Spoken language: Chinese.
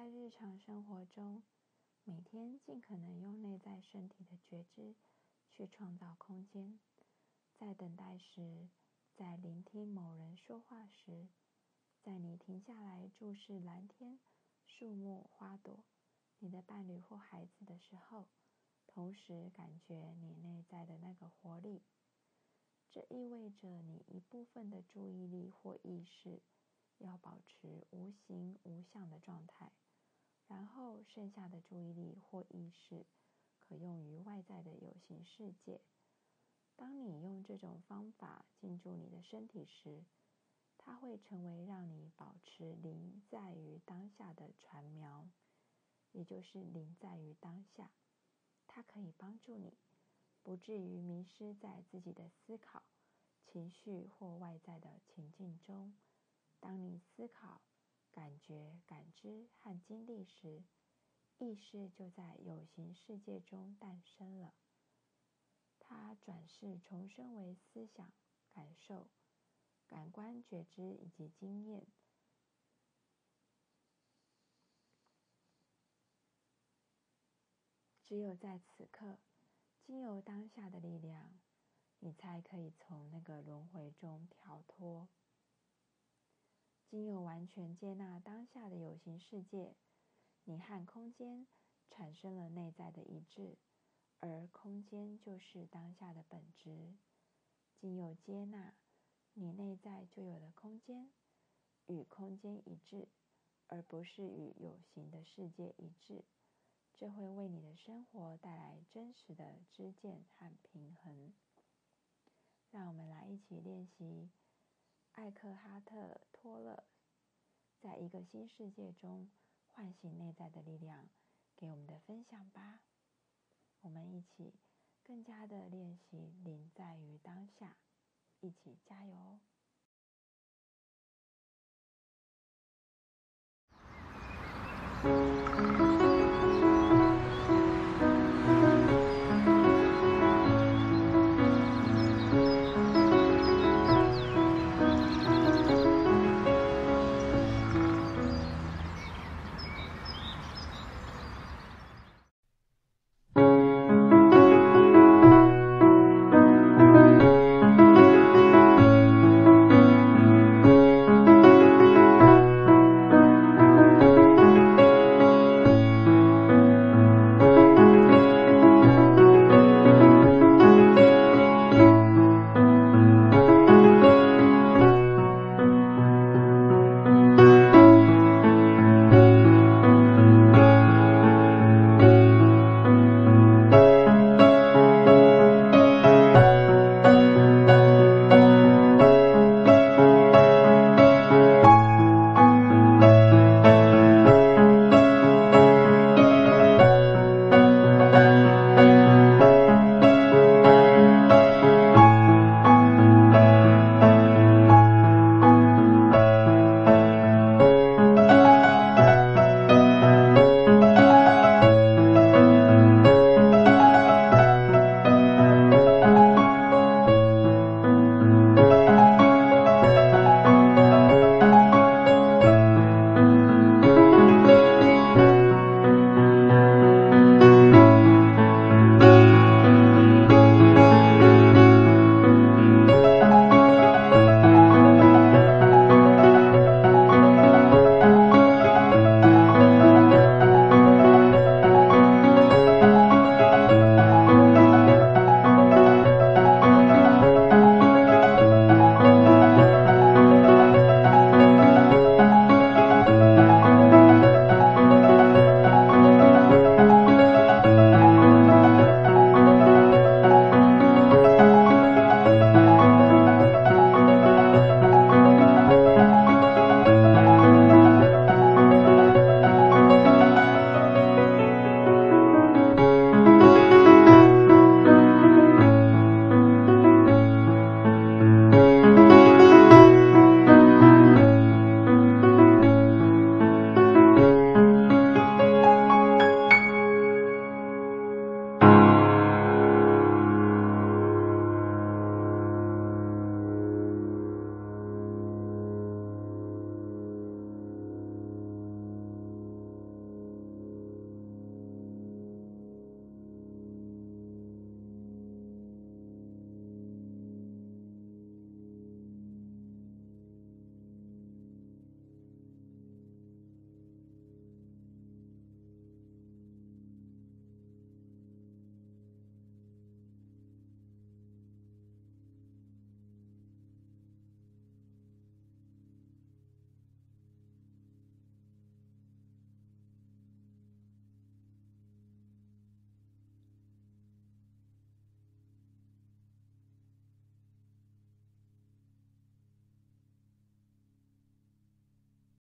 在日常生活中，每天尽可能用内在身体的觉知去创造空间。在等待时，在聆听某人说话时，在你停下来注视蓝天、树木、花朵，你的伴侣或孩子的时候，同时感觉你内在的那个活力。这意味着你一部分的注意力或意识要保持无形无相的状态，然后剩下的注意力或意识可用于外在的有形世界。当你用这种方法进驻你的身体时，它会成为让你保持零在于当下的船苗，也就是零在于当下。它可以帮助你，不至于迷失在自己的思考、情绪或外在的情境中。当你思考、感觉、感知和经历时，意识就在有形世界中诞生了。它转世重生为思想、感受、感官觉知以及经验。只有在此刻，经由当下的力量，你才可以从那个轮回中跳。经由完全接纳当下的有形世界，你和空间产生了内在的一致。而空间就是当下的本质，经由接纳，你内在就有了空间，与空间一致，而不是与有形的世界一致。这会为你的生活带来真实的知见和平衡。让我们来一起练习艾克哈特·托勒在一个新世界中唤醒内在的力量给我们的分享吧。我们一起更加的练习临在于当下，一起加油